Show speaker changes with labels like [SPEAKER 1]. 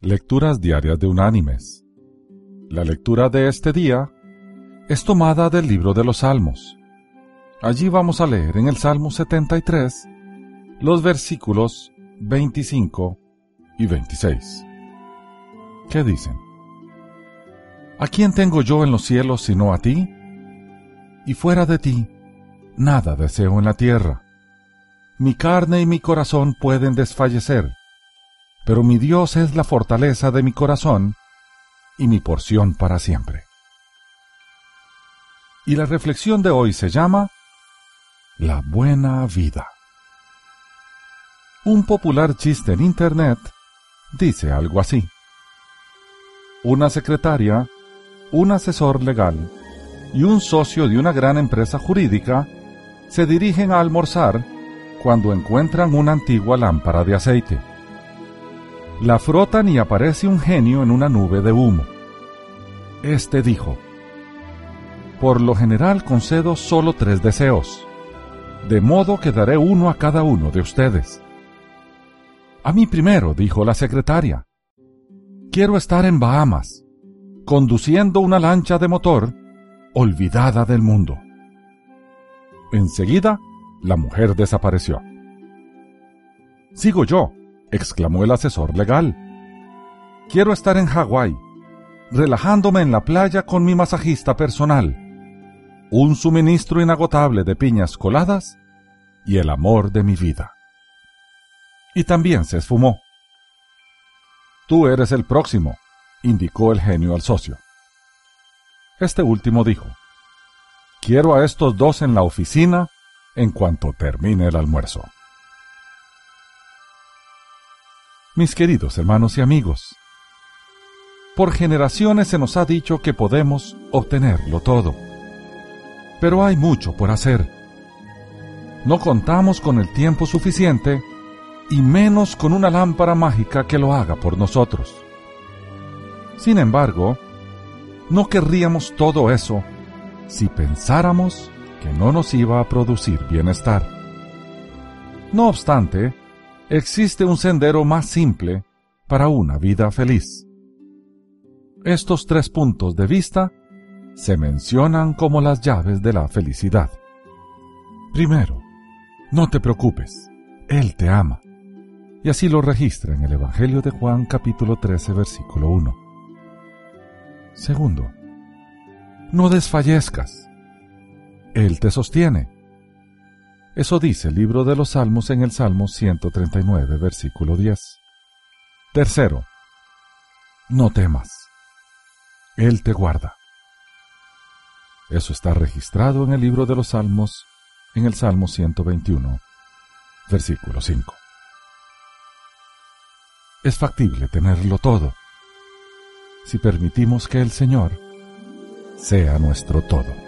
[SPEAKER 1] Lecturas Diarias de Unánimes. La lectura de este día es tomada del libro de los Salmos. Allí vamos a leer en el Salmo 73 los versículos 25 y 26. ¿Qué dicen? ¿A quién tengo yo en los cielos sino a ti? Y fuera de ti, nada deseo en la tierra. Mi carne y mi corazón pueden desfallecer, pero mi Dios es la fortaleza de mi corazón y mi porción para siempre. Y la reflexión de hoy se llama La buena vida. Un popular chiste en Internet dice algo así. Una secretaria, un asesor legal y un socio de una gran empresa jurídica se dirigen a almorzar cuando encuentran una antigua lámpara de aceite. La frotan y aparece un genio en una nube de humo. Este dijo, Por lo general concedo solo tres deseos, de modo que daré uno a cada uno de ustedes. A mí primero, dijo la secretaria. Quiero estar en Bahamas, conduciendo una lancha de motor olvidada del mundo. Enseguida, la mujer desapareció. Sigo yo, exclamó el asesor legal. Quiero estar en Hawái, relajándome en la playa con mi masajista personal, un suministro inagotable de piñas coladas y el amor de mi vida. Y también se esfumó. Tú eres el próximo, indicó el genio al socio. Este último dijo, Quiero a estos dos en la oficina en cuanto termine el almuerzo. Mis queridos hermanos y amigos, por generaciones se nos ha dicho que podemos obtenerlo todo, pero hay mucho por hacer. No contamos con el tiempo suficiente y menos con una lámpara mágica que lo haga por nosotros. Sin embargo, no querríamos todo eso si pensáramos que no nos iba a producir bienestar. No obstante, existe un sendero más simple para una vida feliz. Estos tres puntos de vista se mencionan como las llaves de la felicidad. Primero, no te preocupes, Él te ama. Y así lo registra en el Evangelio de Juan capítulo 13 versículo 1. Segundo, no desfallezcas. Él te sostiene. Eso dice el libro de los Salmos en el Salmo 139, versículo 10. Tercero, no temas. Él te guarda. Eso está registrado en el libro de los Salmos, en el Salmo 121, versículo 5. Es factible tenerlo todo, si permitimos que el Señor sea nuestro todo.